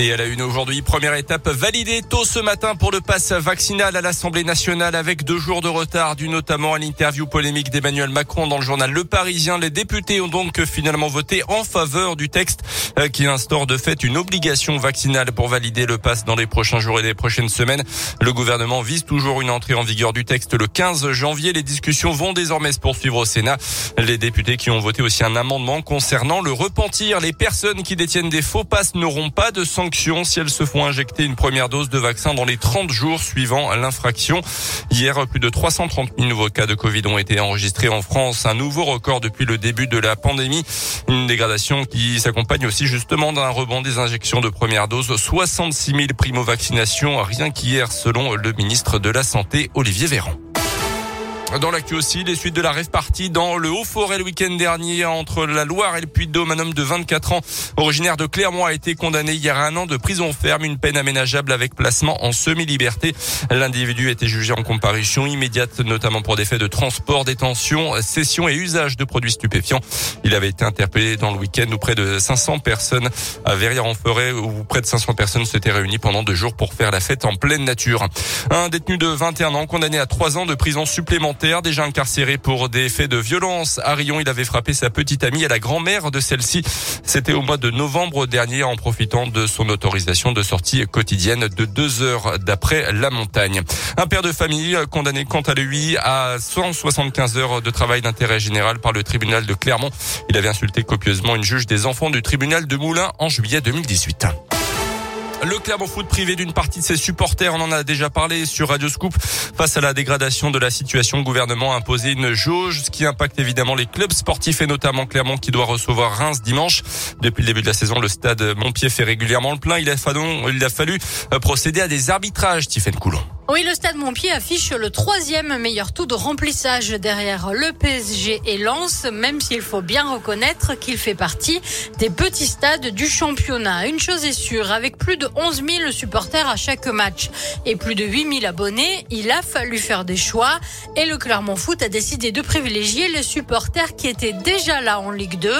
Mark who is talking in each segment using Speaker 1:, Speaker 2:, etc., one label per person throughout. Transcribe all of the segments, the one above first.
Speaker 1: Et elle a une aujourd'hui, première étape validée tôt ce matin pour le pass vaccinal à l'Assemblée nationale avec deux jours de retard dû notamment à l'interview polémique d'Emmanuel Macron dans le journal Le Parisien. Les députés ont donc finalement voté en faveur du texte euh, qui instaure de fait une obligation vaccinale pour valider le pass dans les prochains jours et les prochaines semaines. Le gouvernement vise toujours une entrée en vigueur du texte le 15 janvier. Les discussions vont désormais se poursuivre au Sénat. Les députés qui ont voté aussi un amendement concernant le repentir. Les personnes qui détiennent des faux passes n'auront pas de sanctions si elles se font injecter une première dose de vaccin dans les 30 jours suivant l'infraction. Hier, plus de 330 000 nouveaux cas de Covid ont été enregistrés en France, un nouveau record depuis le début de la pandémie. Une dégradation qui s'accompagne aussi justement d'un rebond des injections de première dose. 66 000 primo-vaccinations, rien qu'hier, selon le ministre de la Santé, Olivier Véran. Dans l'actu aussi, les suites de la rêve partie dans le Haut-Forêt le week-end dernier entre la Loire et le Puy-de-Dôme. Un homme de 24 ans, originaire de Clermont, a été condamné hier à un an de prison ferme, une peine aménageable avec placement en semi-liberté. L'individu a été jugé en comparution immédiate, notamment pour des faits de transport, détention, cession et usage de produits stupéfiants. Il avait été interpellé dans le week-end où près de 500 personnes à Verrières-en-Forêt où près de 500 personnes s'étaient réunies pendant deux jours pour faire la fête en pleine nature. Un détenu de 21 ans condamné à trois ans de prison supplémentaire déjà incarcéré pour des faits de violence. À Rion, il avait frappé sa petite amie et la grand-mère de celle-ci. C'était au mois de novembre dernier en profitant de son autorisation de sortie quotidienne de deux heures d'après la montagne. Un père de famille condamné quant à lui à 175 heures de travail d'intérêt général par le tribunal de Clermont. Il avait insulté copieusement une juge des enfants du tribunal de Moulins en juillet 2018. Le Clermont Foot privé d'une partie de ses supporters, on en a déjà parlé sur Radio Scoop. Face à la dégradation de la situation, le gouvernement a imposé une jauge, ce qui impacte évidemment les clubs sportifs et notamment Clermont qui doit recevoir Reims dimanche. Depuis le début de la saison, le stade Montpied fait régulièrement le plein. Il a fallu, euh, procéder à des arbitrages, Tiffaine Coulon.
Speaker 2: Oui, le Stade Montpied affiche le troisième meilleur taux de remplissage derrière le PSG et Lens, même s'il faut bien reconnaître qu'il fait partie des petits stades du championnat. Une chose est sûre, avec plus de 11 000 supporters à chaque match et plus de 8 000 abonnés, il a fallu faire des choix et le Clermont Foot a décidé de privilégier les supporters qui étaient déjà là en Ligue 2.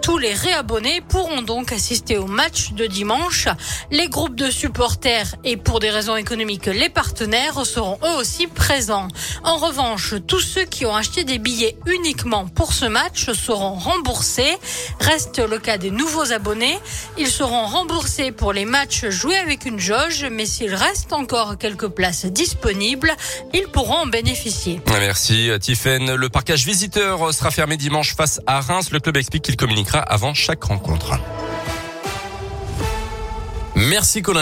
Speaker 2: Tous les réabonnés pourront donc assister au match de dimanche. Les groupes de supporters et pour des raisons économiques, les partenaires seront eux aussi présents. En revanche, tous ceux qui ont acheté des billets uniquement pour ce match seront remboursés. Reste le cas des nouveaux abonnés. Ils seront remboursés pour les matchs joués avec une jauge, mais s'il reste encore quelques places disponibles, ils pourront en bénéficier.
Speaker 1: Merci Tiffen. Le parcage visiteur sera fermé dimanche face à Reims. Le club explique qu'il communiquera avant chaque rencontre.
Speaker 3: Merci Colin.